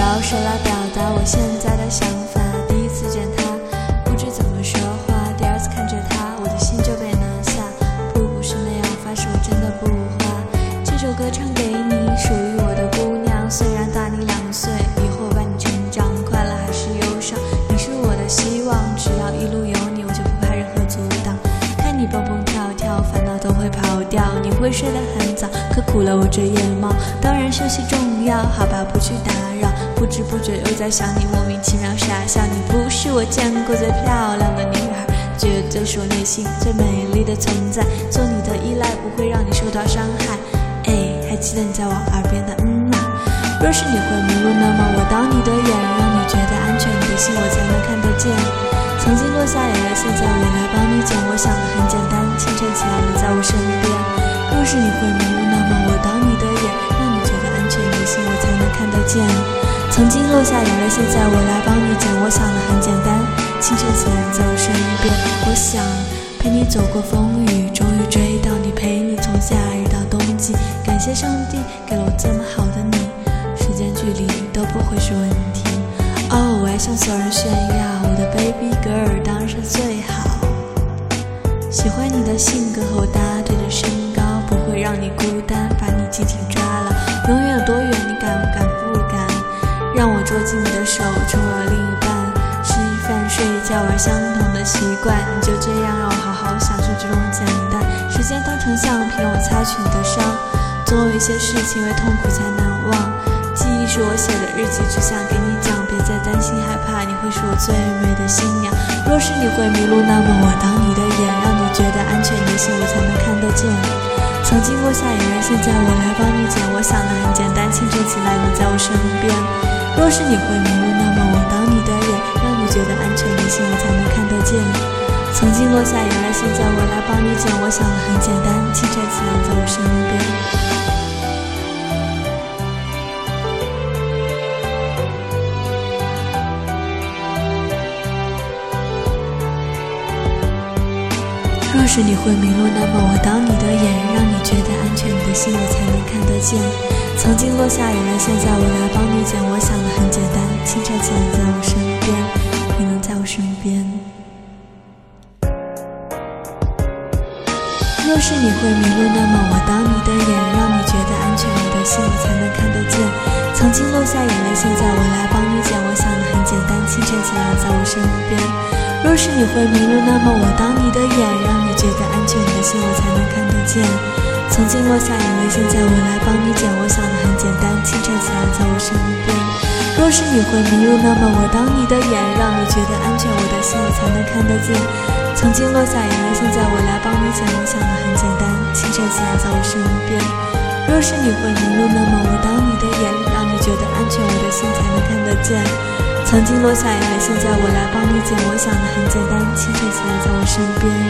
好手来表达我现在的想法。会睡得很早，可苦了我这夜猫。当然休息重要，好吧，不去打扰。不知不觉又在想你，莫名其妙傻笑。你不是我见过最漂亮的女孩，绝对是我内心最美丽的存在。做你的依赖不会让你受到伤害。哎，还记得你在我耳边的嗯吗？若是你会迷路，那么我当你的眼，让你觉得安全，你的心我才能看得见。曾经落下眼泪，曾经落下眼泪，现在我来帮你捡。我想的很简单，清晨起来你在我身边。我想陪你走过风雨，终于追到你，陪你从夏日到冬季。感谢上帝给了我这么好的你，时间距离都不会是问题。哦，我要向所有人炫耀，我的 baby girl 当然是最好。喜欢你的性格和我搭对的身高，不会让你孤单，把你紧紧抓牢。永远有多，握紧你的手，成为我另一半。吃饭、睡觉玩相同的习惯，你就这样让我好好享受这种简单。时间当成橡皮，我擦去你的伤。总有一些事情因为痛苦才难忘。记忆是我写的日记，只想给你讲，别再担心害怕，你会是我最美的新娘。若是你会迷路，那么我当你的眼，让你觉得安全，你的心我才能看得见。曾经落下眼泪，现在我来帮你捡。我想的很简单，清晨起来你在我身边。若是你会迷路，那么我当你的眼，让你觉得安全，你的心我才能看得见。曾经落下眼泪，现在我来帮你捡。我想的很简单，清晨起来在我身边。若是你会迷路，那么我当你的眼，让你觉得心我才能看得见。曾经落下眼泪，现在我来帮你捡。我想的很简单，清澈起来在我身边，你能在我身边。若是你会迷路，那么我当你的眼，让你觉得安全，你的心我才能看得见。曾经落下眼泪，现在我来帮你捡。我想的很简单，清澈起来在我身边。若是你会迷路，那么我当你的眼，曾经落下眼泪，现在我来帮你捡。我想的很简单，清澈起来在我身边。若是你会迷路，那么我当你的眼，让你觉得安全，我的心才能看得见。曾经落下眼泪，现在我来帮你捡。我想的很简单，清澈起来在我身边。若是你会迷路，那么我当你的眼，让你觉得安全，我的心才能看得见。曾经落下眼泪，现在我来帮你捡。我想的很简单，清澈起来在我身边。